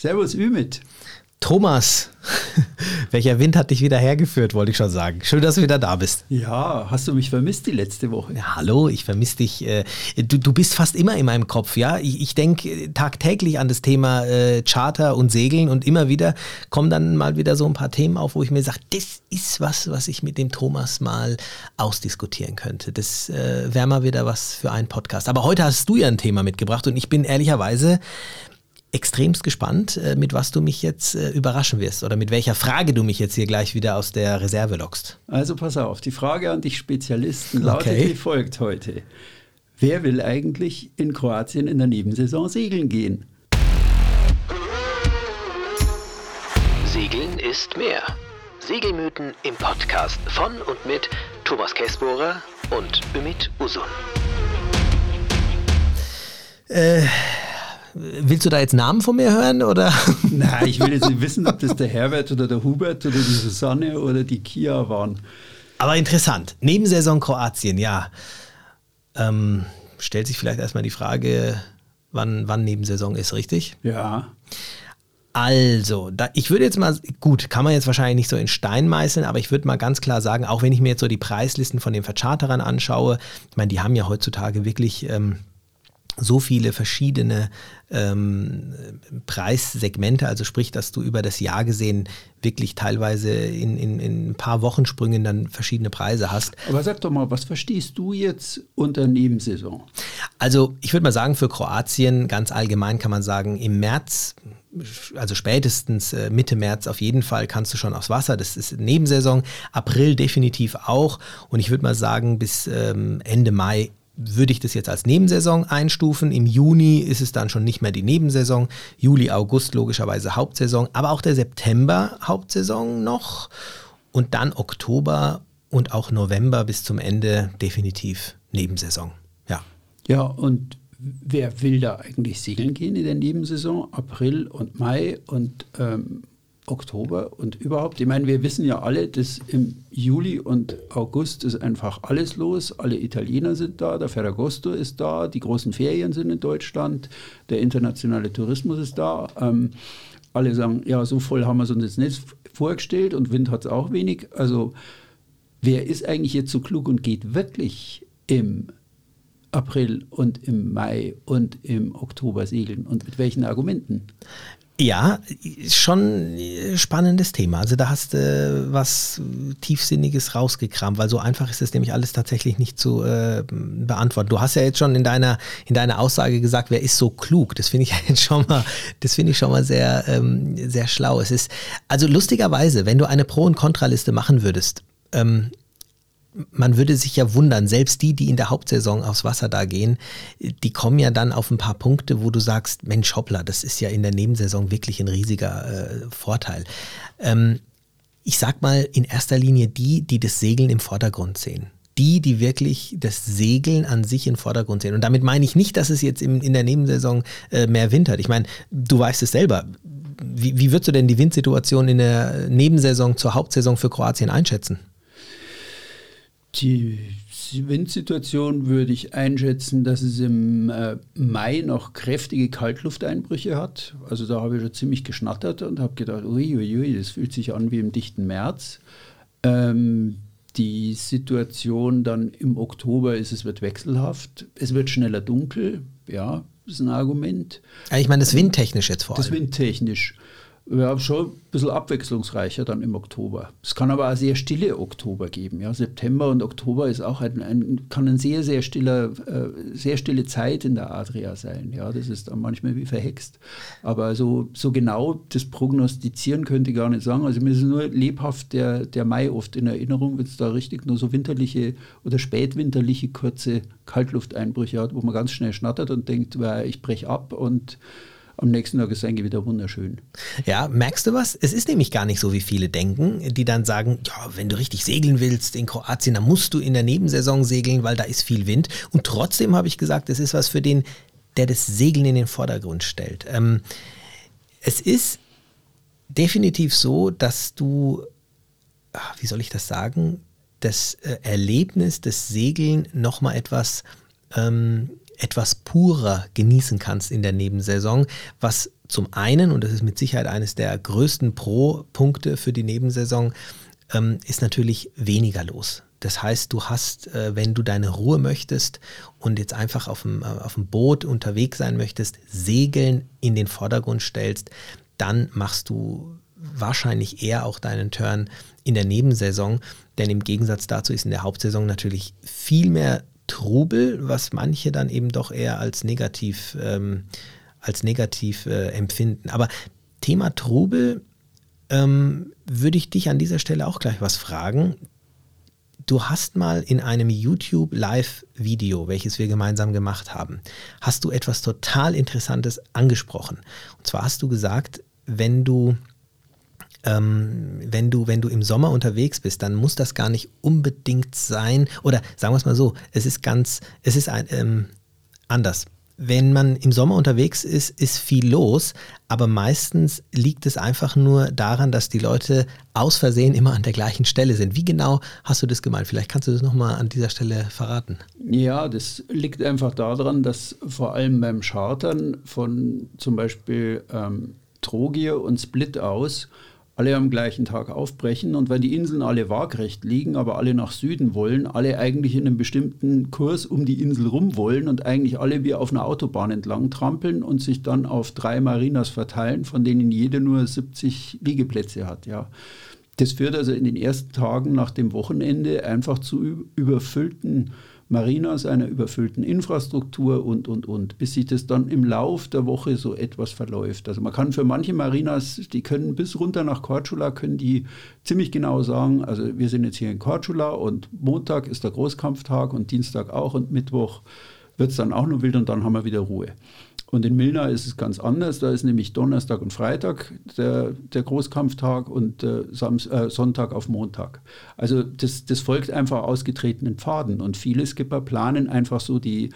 Servus Ümit. Thomas, welcher Wind hat dich wieder hergeführt, wollte ich schon sagen. Schön, dass du wieder da bist. Ja, hast du mich vermisst die letzte Woche? Ja, hallo, ich vermisse dich. Äh, du, du bist fast immer in meinem Kopf, ja. Ich, ich denke tagtäglich an das Thema äh, Charter und Segeln und immer wieder kommen dann mal wieder so ein paar Themen auf, wo ich mir sage, das ist was, was ich mit dem Thomas mal ausdiskutieren könnte. Das äh, wäre mal wieder was für einen Podcast. Aber heute hast du ja ein Thema mitgebracht und ich bin ehrlicherweise extremst gespannt, äh, mit was du mich jetzt äh, überraschen wirst oder mit welcher Frage du mich jetzt hier gleich wieder aus der Reserve lockst. Also pass auf, die Frage an dich Spezialisten lautet okay. wie folgt heute. Wer will eigentlich in Kroatien in der Nebensaison segeln gehen? Segeln ist mehr. Segelmythen im Podcast von und mit Thomas Kessbohrer und Ümit Usun. Äh, Willst du da jetzt Namen von mir hören? Oder? Nein, ich will jetzt nicht wissen, ob das der Herbert oder der Hubert oder die Susanne oder die Kia waren. Aber interessant. Nebensaison Kroatien, ja. Ähm, stellt sich vielleicht erstmal die Frage, wann, wann Nebensaison ist, richtig? Ja. Also, da, ich würde jetzt mal, gut, kann man jetzt wahrscheinlich nicht so in Stein meißeln, aber ich würde mal ganz klar sagen, auch wenn ich mir jetzt so die Preislisten von den Vercharterern anschaue, ich meine, die haben ja heutzutage wirklich ähm, so viele verschiedene ähm, Preissegmente, also sprich, dass du über das Jahr gesehen wirklich teilweise in, in, in ein paar Wochensprüngen dann verschiedene Preise hast. Aber sag doch mal, was verstehst du jetzt unter Nebensaison? Also ich würde mal sagen, für Kroatien ganz allgemein kann man sagen, im März, also spätestens äh, Mitte März auf jeden Fall kannst du schon aufs Wasser. Das ist Nebensaison. April definitiv auch. Und ich würde mal sagen, bis ähm, Ende Mai würde ich das jetzt als Nebensaison einstufen. Im Juni ist es dann schon nicht mehr die Nebensaison. Juli, August logischerweise Hauptsaison, aber auch der September Hauptsaison noch. Und dann Oktober und auch November bis zum Ende definitiv Nebensaison. Ja. Ja, und wer will da eigentlich segeln gehen in der Nebensaison? April und Mai und ähm, Oktober und überhaupt. Ich meine, wir wissen ja alle, dass im Juli und August ist einfach alles los. Alle Italiener sind da, der Ferragosto ist da, die großen Ferien sind in Deutschland, der internationale Tourismus ist da. Ähm, alle sagen, ja, so voll haben wir es uns jetzt nicht vorgestellt und Wind hat es auch wenig. Also wer ist eigentlich jetzt so klug und geht wirklich im April und im Mai und im Oktober segeln und mit welchen Argumenten? Ja, schon ein spannendes Thema. Also da hast du was Tiefsinniges rausgekramt, weil so einfach ist es nämlich alles tatsächlich nicht zu äh, beantworten. Du hast ja jetzt schon in deiner, in deiner Aussage gesagt, wer ist so klug? Das finde ich jetzt schon mal, das finde ich schon mal sehr, ähm, sehr schlau. Es ist, also lustigerweise, wenn du eine Pro- und Kontraliste machen würdest, ähm, man würde sich ja wundern, selbst die, die in der Hauptsaison aufs Wasser da gehen, die kommen ja dann auf ein paar Punkte, wo du sagst, Mensch, hoppla, das ist ja in der Nebensaison wirklich ein riesiger äh, Vorteil. Ähm, ich sag mal in erster Linie die, die das Segeln im Vordergrund sehen. Die, die wirklich das Segeln an sich im Vordergrund sehen. Und damit meine ich nicht, dass es jetzt im, in der Nebensaison äh, mehr Wind hat. Ich meine, du weißt es selber. Wie, wie würdest du denn die Windsituation in der Nebensaison zur Hauptsaison für Kroatien einschätzen? Die Windsituation würde ich einschätzen, dass es im äh, Mai noch kräftige Kaltlufteinbrüche hat. Also da habe ich schon ziemlich geschnattert und habe gedacht, uiuiui, ui, das fühlt sich an wie im dichten März. Ähm, die Situation dann im Oktober ist, es wird wechselhaft, es wird schneller dunkel, ja, ist ein Argument. Ich meine, das windtechnisch jetzt vor allem. Das windtechnisch ja, schon ein bisschen abwechslungsreicher dann im Oktober. Es kann aber auch sehr stille Oktober geben. Ja. September und Oktober ist auch ein, ein kann ein sehr, sehr stiller, äh, sehr stille Zeit in der Adria sein. Ja. Das ist dann manchmal wie verhext. Aber so, so genau das Prognostizieren könnte ich gar nicht sagen. Also mir ist nur lebhaft der, der Mai oft in Erinnerung, wenn es da richtig nur so winterliche oder spätwinterliche kurze Kaltlufteinbrüche hat, wo man ganz schnell schnattert und denkt, ich breche ab und am nächsten Tag ist es eigentlich wieder wunderschön. Ja, merkst du was? Es ist nämlich gar nicht so, wie viele denken, die dann sagen, ja, wenn du richtig segeln willst in Kroatien, dann musst du in der Nebensaison segeln, weil da ist viel Wind. Und trotzdem habe ich gesagt, es ist was für den, der das Segeln in den Vordergrund stellt. Ähm, es ist definitiv so, dass du, ach, wie soll ich das sagen, das äh, Erlebnis des Segeln nochmal etwas ähm, etwas purer genießen kannst in der Nebensaison, was zum einen, und das ist mit Sicherheit eines der größten Pro-Punkte für die Nebensaison, ähm, ist natürlich weniger los. Das heißt, du hast, äh, wenn du deine Ruhe möchtest und jetzt einfach auf dem, äh, auf dem Boot unterwegs sein möchtest, Segeln in den Vordergrund stellst, dann machst du wahrscheinlich eher auch deinen Turn in der Nebensaison, denn im Gegensatz dazu ist in der Hauptsaison natürlich viel mehr Trubel, was manche dann eben doch eher als negativ, ähm, als negativ äh, empfinden. Aber Thema Trubel ähm, würde ich dich an dieser Stelle auch gleich was fragen. Du hast mal in einem YouTube Live-Video, welches wir gemeinsam gemacht haben, hast du etwas total Interessantes angesprochen. Und zwar hast du gesagt, wenn du ähm, wenn, du, wenn du im Sommer unterwegs bist, dann muss das gar nicht unbedingt sein, oder sagen wir es mal so, es ist ganz, es ist ein, ähm, anders. Wenn man im Sommer unterwegs ist, ist viel los, aber meistens liegt es einfach nur daran, dass die Leute aus Versehen immer an der gleichen Stelle sind. Wie genau hast du das gemeint? Vielleicht kannst du das nochmal an dieser Stelle verraten. Ja, das liegt einfach daran, dass vor allem beim Chartern von zum Beispiel ähm, Trogier und Split aus alle am gleichen Tag aufbrechen und wenn die Inseln alle waagrecht liegen, aber alle nach Süden wollen, alle eigentlich in einem bestimmten Kurs um die Insel rum wollen und eigentlich alle wie auf einer Autobahn entlang trampeln und sich dann auf drei Marinas verteilen, von denen jede nur 70 Liegeplätze hat, ja. Das führt also in den ersten Tagen nach dem Wochenende einfach zu überfüllten Marinas, einer überfüllten Infrastruktur und, und, und, bis sich das dann im Lauf der Woche so etwas verläuft. Also man kann für manche Marinas, die können bis runter nach Korčula, können die ziemlich genau sagen, also wir sind jetzt hier in Korčula und Montag ist der Großkampftag und Dienstag auch und Mittwoch wird es dann auch noch wild und dann haben wir wieder Ruhe. Und in Milna ist es ganz anders. Da ist nämlich Donnerstag und Freitag der, der Großkampftag und äh, äh, Sonntag auf Montag. Also das, das folgt einfach ausgetretenen Pfaden. Und viele Skipper planen einfach so die,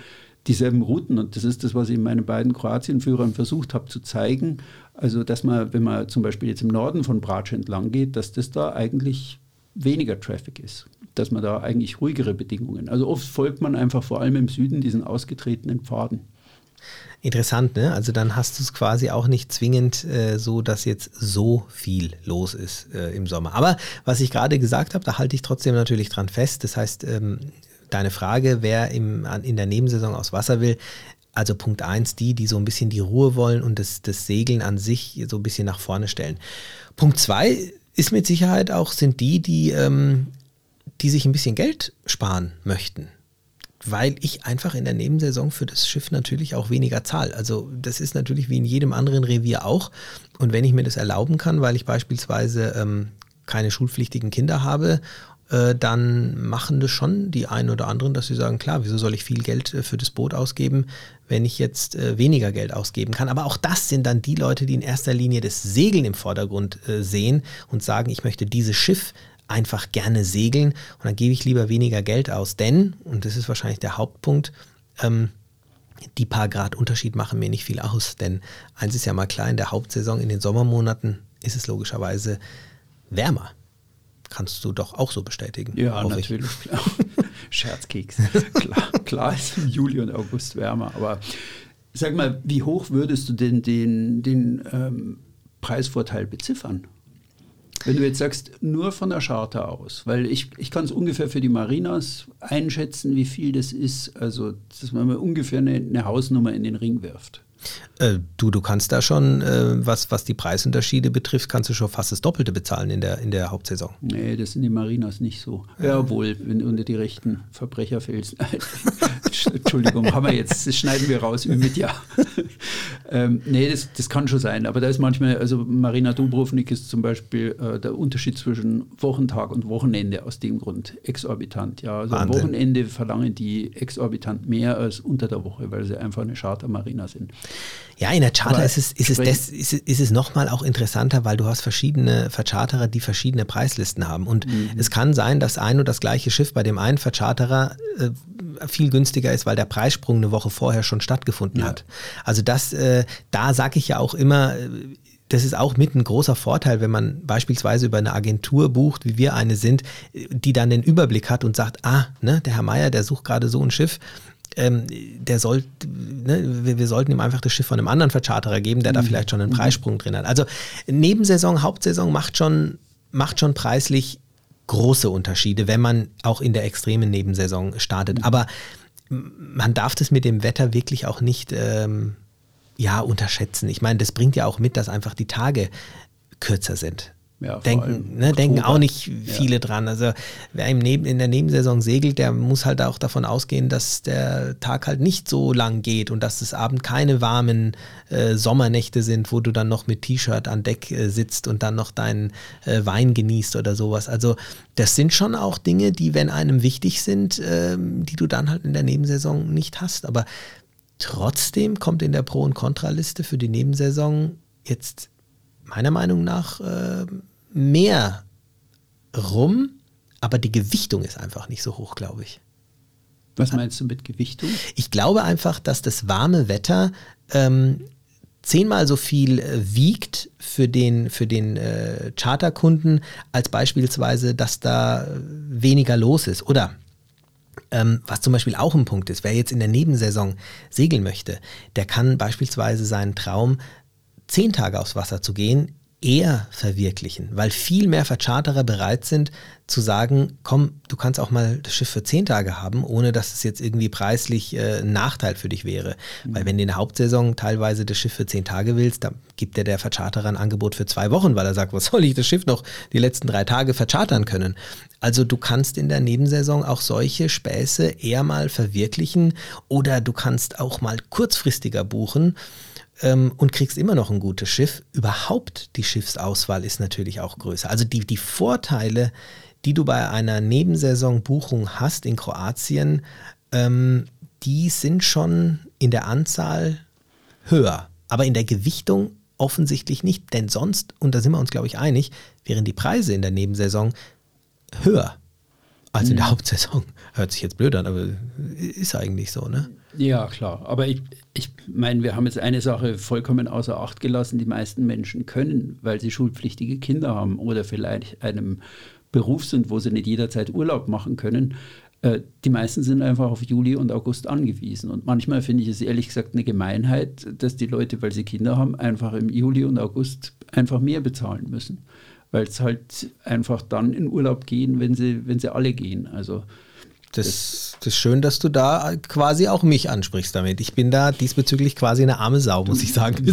dieselben Routen. Und das ist das, was ich in meinen beiden Kroatienführern versucht habe zu zeigen. Also, dass man, wenn man zum Beispiel jetzt im Norden von Brač entlang geht, dass das da eigentlich weniger Traffic ist. Dass man da eigentlich ruhigere Bedingungen. Also oft folgt man einfach vor allem im Süden diesen ausgetretenen Pfaden. Interessant, ne? Also dann hast du es quasi auch nicht zwingend äh, so, dass jetzt so viel los ist äh, im Sommer. Aber was ich gerade gesagt habe, da halte ich trotzdem natürlich dran fest. Das heißt, ähm, deine Frage, wer im, an, in der Nebensaison aus Wasser will, also Punkt 1, die, die so ein bisschen die Ruhe wollen und das, das Segeln an sich so ein bisschen nach vorne stellen. Punkt 2 ist mit Sicherheit auch, sind die, die, ähm, die sich ein bisschen Geld sparen möchten weil ich einfach in der Nebensaison für das Schiff natürlich auch weniger zahle. Also das ist natürlich wie in jedem anderen Revier auch. Und wenn ich mir das erlauben kann, weil ich beispielsweise ähm, keine schulpflichtigen Kinder habe, äh, dann machen das schon die einen oder anderen, dass sie sagen, klar, wieso soll ich viel Geld äh, für das Boot ausgeben, wenn ich jetzt äh, weniger Geld ausgeben kann. Aber auch das sind dann die Leute, die in erster Linie das Segeln im Vordergrund äh, sehen und sagen, ich möchte dieses Schiff einfach gerne segeln und dann gebe ich lieber weniger Geld aus. Denn, und das ist wahrscheinlich der Hauptpunkt, ähm, die paar Grad Unterschied machen mir nicht viel aus. Denn eins ist ja mal klar, in der Hauptsaison, in den Sommermonaten ist es logischerweise wärmer. Kannst du doch auch so bestätigen. Ja, natürlich, ich. klar. Scherzkeks. klar, klar ist im Juli und August wärmer. Aber sag mal, wie hoch würdest du denn den, den ähm, Preisvorteil beziffern? Wenn du jetzt sagst, nur von der Charta aus, weil ich, ich kann es ungefähr für die Marinas einschätzen, wie viel das ist, also dass man mal ungefähr eine, eine Hausnummer in den Ring wirft. Äh, du, du kannst da schon, äh, was, was die Preisunterschiede betrifft, kannst du schon fast das Doppelte bezahlen in der, in der Hauptsaison. Nee, das sind die Marinas nicht so. Ja, wohl, wenn du unter die rechten Verbrecher fällst. Entschuldigung, haben wir jetzt, das schneiden wir raus mit Ja. ähm, nee, das, das kann schon sein, aber da ist manchmal, also Marina Dubrovnik ist zum Beispiel äh, der Unterschied zwischen Wochentag und Wochenende aus dem Grund exorbitant. Ja, also am Wochenende verlangen die exorbitant mehr als unter der Woche, weil sie einfach eine Charter-Marina sind. Ja, in der Charter ist es, ist, es des, ist, ist es nochmal auch interessanter, weil du hast verschiedene Vercharterer, die verschiedene Preislisten haben. Und mhm. es kann sein, dass ein und das gleiche Schiff bei dem einen Vercharterer äh, viel günstiger ist, weil der Preissprung eine Woche vorher schon stattgefunden ja. hat. Also das, äh, da sage ich ja auch immer, äh, das ist auch mit ein großer Vorteil, wenn man beispielsweise über eine Agentur bucht, wie wir eine sind, die dann den Überblick hat und sagt, ah, ne, der Herr Meier, der sucht gerade so ein Schiff ähm, der soll, ne, wir, wir, sollten ihm einfach das Schiff von einem anderen Vercharterer geben, der mhm. da vielleicht schon einen mhm. Preissprung drin hat. Also Nebensaison, Hauptsaison macht schon, macht schon preislich große Unterschiede, wenn man auch in der extremen Nebensaison startet. Mhm. Aber man darf das mit dem Wetter wirklich auch nicht ähm, ja, unterschätzen. Ich meine, das bringt ja auch mit, dass einfach die Tage kürzer sind. Ja, denken, ne, denken auch nicht viele ja. dran. Also wer im Neben, in der Nebensaison segelt, der muss halt auch davon ausgehen, dass der Tag halt nicht so lang geht und dass es Abend keine warmen äh, Sommernächte sind, wo du dann noch mit T-Shirt an Deck äh, sitzt und dann noch deinen äh, Wein genießt oder sowas. Also das sind schon auch Dinge, die, wenn einem wichtig sind, ähm, die du dann halt in der Nebensaison nicht hast. Aber trotzdem kommt in der Pro- und Kontraliste für die Nebensaison jetzt meiner Meinung nach äh, mehr rum, aber die Gewichtung ist einfach nicht so hoch, glaube ich. Was meinst du mit Gewichtung? Ich glaube einfach, dass das warme Wetter ähm, zehnmal so viel äh, wiegt für den, für den äh, Charterkunden, als beispielsweise, dass da weniger los ist. Oder ähm, was zum Beispiel auch ein Punkt ist, wer jetzt in der Nebensaison segeln möchte, der kann beispielsweise seinen Traum, zehn Tage aufs Wasser zu gehen, eher verwirklichen, weil viel mehr Vercharterer bereit sind zu sagen, komm, du kannst auch mal das Schiff für zehn Tage haben, ohne dass es jetzt irgendwie preislich äh, ein Nachteil für dich wäre. Mhm. Weil wenn du in der Hauptsaison teilweise das Schiff für zehn Tage willst, dann gibt dir der Vercharterer ein Angebot für zwei Wochen, weil er sagt, was soll ich das Schiff noch die letzten drei Tage verchartern können. Also du kannst in der Nebensaison auch solche Späße eher mal verwirklichen oder du kannst auch mal kurzfristiger buchen ähm, und kriegst immer noch ein gutes Schiff. Überhaupt die Schiffsauswahl ist natürlich auch größer. Also die, die Vorteile, die du bei einer Nebensaisonbuchung hast in Kroatien, ähm, die sind schon in der Anzahl höher. Aber in der Gewichtung offensichtlich nicht, denn sonst, und da sind wir uns, glaube ich, einig, wären die Preise in der Nebensaison höher als in der mhm. Hauptsaison. Hört sich jetzt blöd an, aber ist eigentlich so, ne? Ja, klar. Aber ich, ich meine, wir haben jetzt eine Sache vollkommen außer Acht gelassen. Die meisten Menschen können, weil sie schulpflichtige Kinder haben oder vielleicht einem Beruf sind, wo sie nicht jederzeit Urlaub machen können. Äh, die meisten sind einfach auf Juli und August angewiesen. Und manchmal finde ich es ehrlich gesagt eine Gemeinheit, dass die Leute, weil sie Kinder haben, einfach im Juli und August einfach mehr bezahlen müssen. Weil es halt einfach dann in Urlaub gehen, wenn sie, wenn sie alle gehen. Also das, das ist schön, dass du da quasi auch mich ansprichst damit. Ich bin da diesbezüglich quasi eine arme Sau, muss ich sagen. Du, du,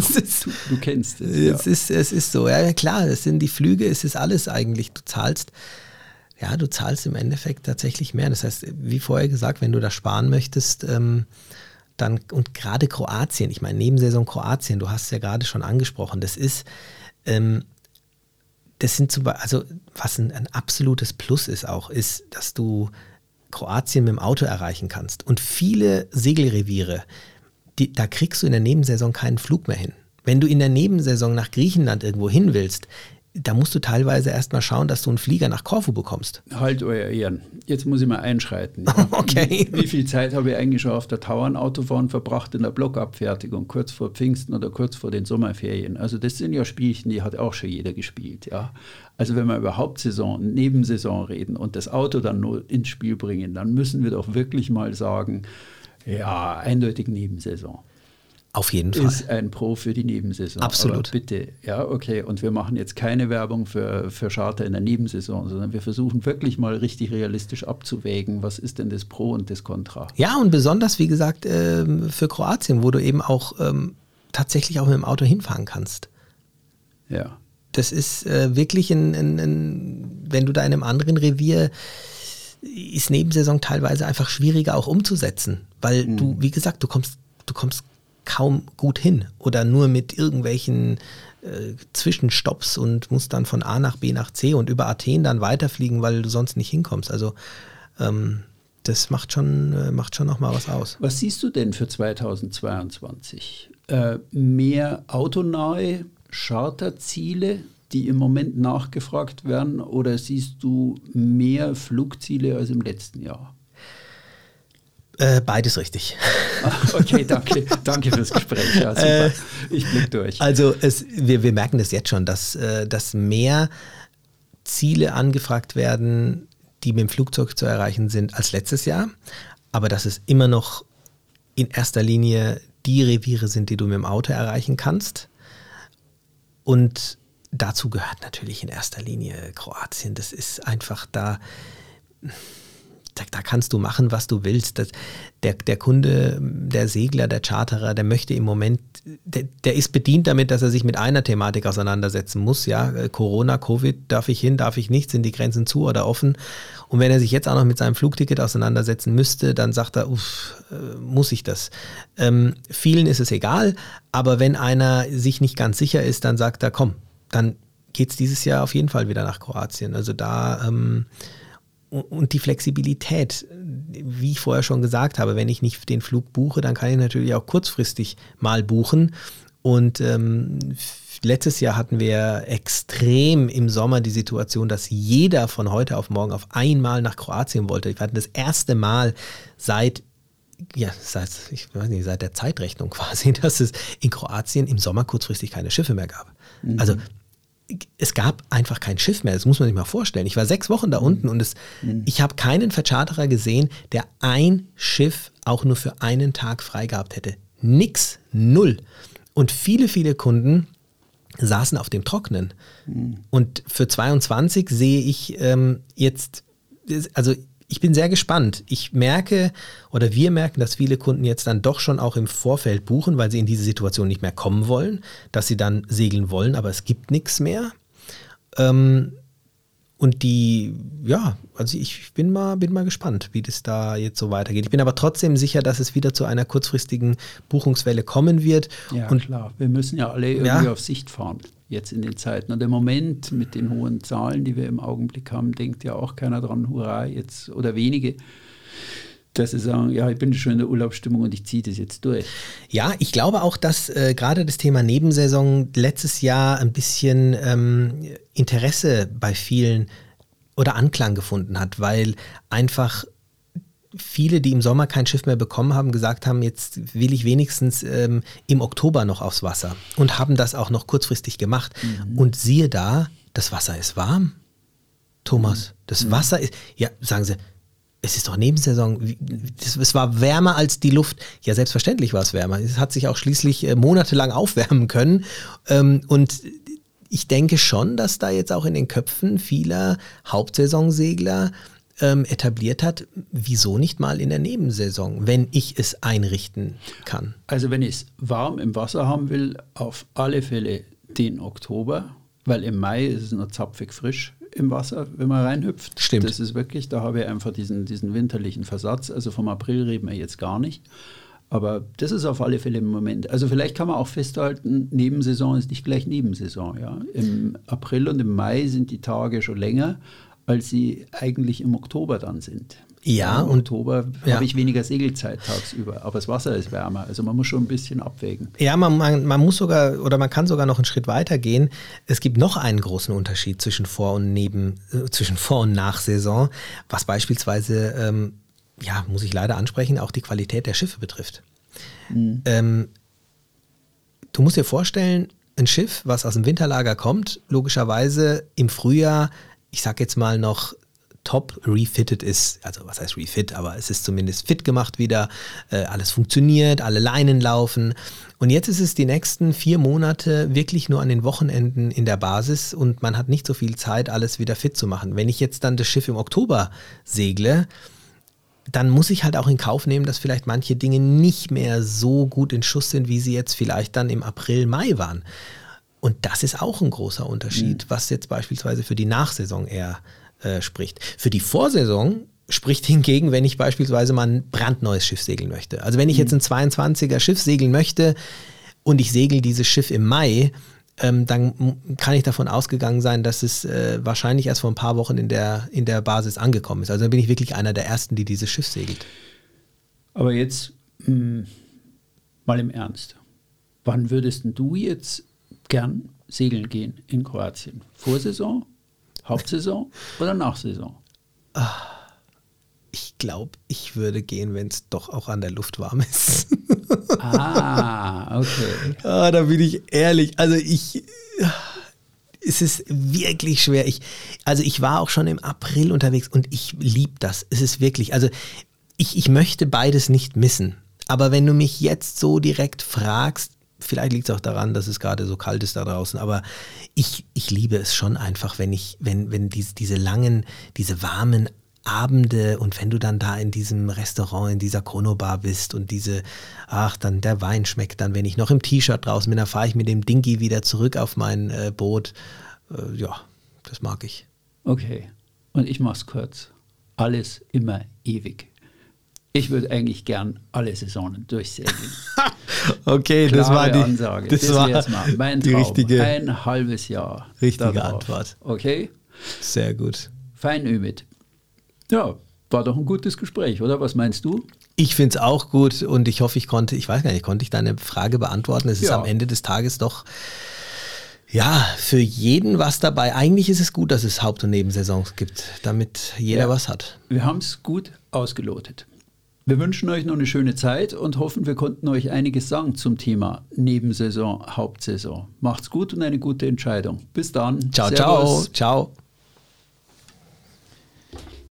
du kennst es. Ja. Es, ist, es ist so, ja klar, es sind die Flüge, es ist alles eigentlich. Du zahlst, ja, du zahlst im Endeffekt tatsächlich mehr. Das heißt, wie vorher gesagt, wenn du da sparen möchtest, ähm, dann, und gerade Kroatien, ich meine, Nebensaison Kroatien, du hast es ja gerade schon angesprochen, das ist, ähm, das sind zum Beispiel, also was ein, ein absolutes Plus ist auch, ist, dass du Kroatien mit dem Auto erreichen kannst. Und viele Segelreviere, die, da kriegst du in der Nebensaison keinen Flug mehr hin. Wenn du in der Nebensaison nach Griechenland irgendwo hin willst, da musst du teilweise erstmal schauen, dass du einen Flieger nach Korfu bekommst. Halt, euer Ehren. Jetzt muss ich mal einschreiten. Ja. okay. Wie, viel Zeit habe ich eigentlich schon auf der Tauernautobahn verbracht in der Blockabfertigung, kurz vor Pfingsten oder kurz vor den Sommerferien? Also das sind ja Spielchen, die hat auch schon jeder gespielt. Ja. Also wenn wir über Hauptsaison, Nebensaison reden und das Auto dann nur ins Spiel bringen, dann müssen wir doch wirklich mal sagen, ja, eindeutig Nebensaison. Auf jeden Fall. Ist ein Pro für die Nebensaison. Absolut. Aber bitte, ja, okay. Und wir machen jetzt keine Werbung für, für Charter in der Nebensaison, sondern wir versuchen wirklich mal richtig realistisch abzuwägen, was ist denn das Pro und das Contra. Ja, und besonders, wie gesagt, ähm, für Kroatien, wo du eben auch ähm, tatsächlich auch mit dem Auto hinfahren kannst. Ja. Das ist äh, wirklich ein, ein, ein, wenn du da in einem anderen Revier ist Nebensaison teilweise einfach schwieriger auch umzusetzen, weil mhm. du, wie gesagt, du kommst, du kommst kaum gut hin oder nur mit irgendwelchen äh, Zwischenstopps und musst dann von A nach B nach C und über Athen dann weiterfliegen, weil du sonst nicht hinkommst. Also ähm, das macht schon, äh, macht schon noch mal was aus. Was siehst du denn für 2022? Äh, mehr autonahe Charterziele, die im Moment nachgefragt werden, oder siehst du mehr Flugziele als im letzten Jahr? Äh, beides richtig. Okay, danke. danke fürs Gespräch. Ja, super. Äh, ich blick durch. Also es, wir, wir merken das jetzt schon, dass, äh, dass mehr Ziele angefragt werden, die mit dem Flugzeug zu erreichen sind, als letztes Jahr. Aber dass es immer noch in erster Linie die Reviere sind, die du mit dem Auto erreichen kannst. Und dazu gehört natürlich in erster Linie Kroatien. Das ist einfach da da, da, kannst du machen, was du willst. Das, der, der Kunde, der Segler, der Charterer, der möchte im Moment, der, der, ist bedient damit, dass er sich mit einer Thematik auseinandersetzen muss. Ja, Corona, Covid, darf ich hin, darf ich nicht, sind die Grenzen zu oder offen? Und wenn er sich jetzt auch noch mit seinem Flugticket auseinandersetzen müsste, dann sagt er, uff, äh, muss ich das? Ähm, vielen ist es egal, aber wenn einer sich nicht ganz sicher ist, dann sagt er, komm, dann geht es dieses Jahr auf jeden Fall wieder nach Kroatien. Also da ähm, und die Flexibilität, wie ich vorher schon gesagt habe, wenn ich nicht den Flug buche, dann kann ich natürlich auch kurzfristig mal buchen. Und ähm, letztes Jahr hatten wir extrem im Sommer die Situation, dass jeder von heute auf morgen auf einmal nach Kroatien wollte. Wir hatten das erste Mal seit ja, seit, ich weiß nicht, seit der Zeitrechnung quasi, dass es in Kroatien im Sommer kurzfristig keine Schiffe mehr gab. Mhm. Also es gab einfach kein Schiff mehr. Das muss man sich mal vorstellen. Ich war sechs Wochen da mhm. unten und es, mhm. ich habe keinen Vercharterer gesehen, der ein Schiff auch nur für einen Tag frei gehabt hätte. Nix, null. Und viele, viele Kunden saßen auf dem Trocknen. Mhm. Und für 22 sehe ich ähm, jetzt, also ich bin sehr gespannt. Ich merke oder wir merken, dass viele Kunden jetzt dann doch schon auch im Vorfeld buchen, weil sie in diese Situation nicht mehr kommen wollen, dass sie dann segeln wollen, aber es gibt nichts mehr. Ähm, und die, ja, also ich bin mal, bin mal gespannt, wie das da jetzt so weitergeht. Ich bin aber trotzdem sicher, dass es wieder zu einer kurzfristigen Buchungswelle kommen wird. Ja, und klar. Wir müssen ja alle irgendwie ja. auf Sicht fahren jetzt in den Zeiten. Und im Moment mit den hohen Zahlen, die wir im Augenblick haben, denkt ja auch keiner dran, hurra, jetzt oder wenige dass sie sagen, ja, ich bin schon in der Urlaubsstimmung und ich ziehe das jetzt durch. Ja, ich glaube auch, dass äh, gerade das Thema Nebensaison letztes Jahr ein bisschen ähm, Interesse bei vielen oder Anklang gefunden hat, weil einfach viele, die im Sommer kein Schiff mehr bekommen haben, gesagt haben, jetzt will ich wenigstens ähm, im Oktober noch aufs Wasser und haben das auch noch kurzfristig gemacht. Mhm. Und siehe da, das Wasser ist warm. Thomas, das mhm. Wasser ist, ja, sagen Sie, es ist doch Nebensaison. Es war wärmer als die Luft. Ja, selbstverständlich war es wärmer. Es hat sich auch schließlich äh, monatelang aufwärmen können. Ähm, und ich denke schon, dass da jetzt auch in den Köpfen vieler Hauptsaisonsegler ähm, etabliert hat, wieso nicht mal in der Nebensaison, wenn ich es einrichten kann? Also wenn ich es warm im Wasser haben will, auf alle Fälle den Oktober, weil im Mai ist es noch zapfig frisch im Wasser, wenn man reinhüpft. Stimmt. Das ist wirklich, da habe ich einfach diesen, diesen winterlichen Versatz. Also vom April reden wir jetzt gar nicht. Aber das ist auf alle Fälle im Moment. Also vielleicht kann man auch festhalten, Nebensaison ist nicht gleich Nebensaison. Ja. Im April und im Mai sind die Tage schon länger als sie eigentlich im Oktober dann sind. Ja, Im und Oktober ja. habe ich weniger Segelzeit tagsüber, aber das Wasser ist wärmer, also man muss schon ein bisschen abwägen. Ja, man, man, man muss sogar oder man kann sogar noch einen Schritt weiter gehen. Es gibt noch einen großen Unterschied zwischen Vor- und Neben, äh, zwischen Vor- und Nachsaison, was beispielsweise, ähm, ja, muss ich leider ansprechen, auch die Qualität der Schiffe betrifft. Mhm. Ähm, du musst dir vorstellen, ein Schiff, was aus dem Winterlager kommt, logischerweise im Frühjahr ich sag jetzt mal noch, top refitted ist, also was heißt refit, aber es ist zumindest fit gemacht wieder, äh, alles funktioniert, alle Leinen laufen. Und jetzt ist es die nächsten vier Monate wirklich nur an den Wochenenden in der Basis und man hat nicht so viel Zeit, alles wieder fit zu machen. Wenn ich jetzt dann das Schiff im Oktober segle, dann muss ich halt auch in Kauf nehmen, dass vielleicht manche Dinge nicht mehr so gut in Schuss sind, wie sie jetzt vielleicht dann im April, Mai waren. Und das ist auch ein großer Unterschied, mhm. was jetzt beispielsweise für die Nachsaison eher äh, spricht. Für die Vorsaison spricht hingegen, wenn ich beispielsweise mal ein brandneues Schiff segeln möchte. Also wenn ich jetzt mhm. ein 22er Schiff segeln möchte und ich segel dieses Schiff im Mai, ähm, dann kann ich davon ausgegangen sein, dass es äh, wahrscheinlich erst vor ein paar Wochen in der, in der Basis angekommen ist. Also dann bin ich wirklich einer der Ersten, die dieses Schiff segelt. Aber jetzt mh, hm, mal im Ernst. Wann würdest du jetzt gern segeln gehen in Kroatien? Vorsaison, Hauptsaison oder Nachsaison? Ich glaube, ich würde gehen, wenn es doch auch an der Luft warm ist. ah, okay. Ah, da bin ich ehrlich. Also ich. Es ist wirklich schwer. Ich, also ich war auch schon im April unterwegs und ich liebe das. Es ist wirklich, also ich, ich möchte beides nicht missen. Aber wenn du mich jetzt so direkt fragst, vielleicht liegt es auch daran, dass es gerade so kalt ist da draußen, aber ich, ich liebe es schon einfach, wenn ich, wenn, wenn diese, diese langen, diese warmen Abende und wenn du dann da in diesem Restaurant, in dieser Chronobar bist und diese, ach, dann der Wein schmeckt dann, wenn ich noch im T-Shirt draußen bin, dann fahre ich mit dem Dingi wieder zurück auf mein äh, Boot. Äh, ja, das mag ich. Okay, und ich mach's kurz. Alles immer ewig. Ich würde eigentlich gern alle Saisonen durchsegeln. okay, Klare das war die Ansage. Das, Das, war mal. Mein die Traum. richtige, Ein halbes Jahr. richtige darauf. Antwort. Okay, Sehr gut. fein Ümit. Ja, war doch ein gutes Gespräch, oder? Was meinst du? Ich finde es auch gut und ich hoffe, ich konnte, ich weiß gar nicht, konnte ich deine Frage beantworten? Es ist Ja. am Ende des Tages doch, ja, für jeden was dabei. Eigentlich ist es gut, dass es Haupt- und Nebensaisons gibt, damit jeder Ja. was hat. Wir haben es gut ausgelotet. Wir wünschen euch noch eine schöne Zeit und hoffen, wir konnten euch einiges sagen zum Thema Nebensaison, Hauptsaison. Macht's gut und eine gute Entscheidung. Bis dann. Ciao, Servus. ciao, ciao.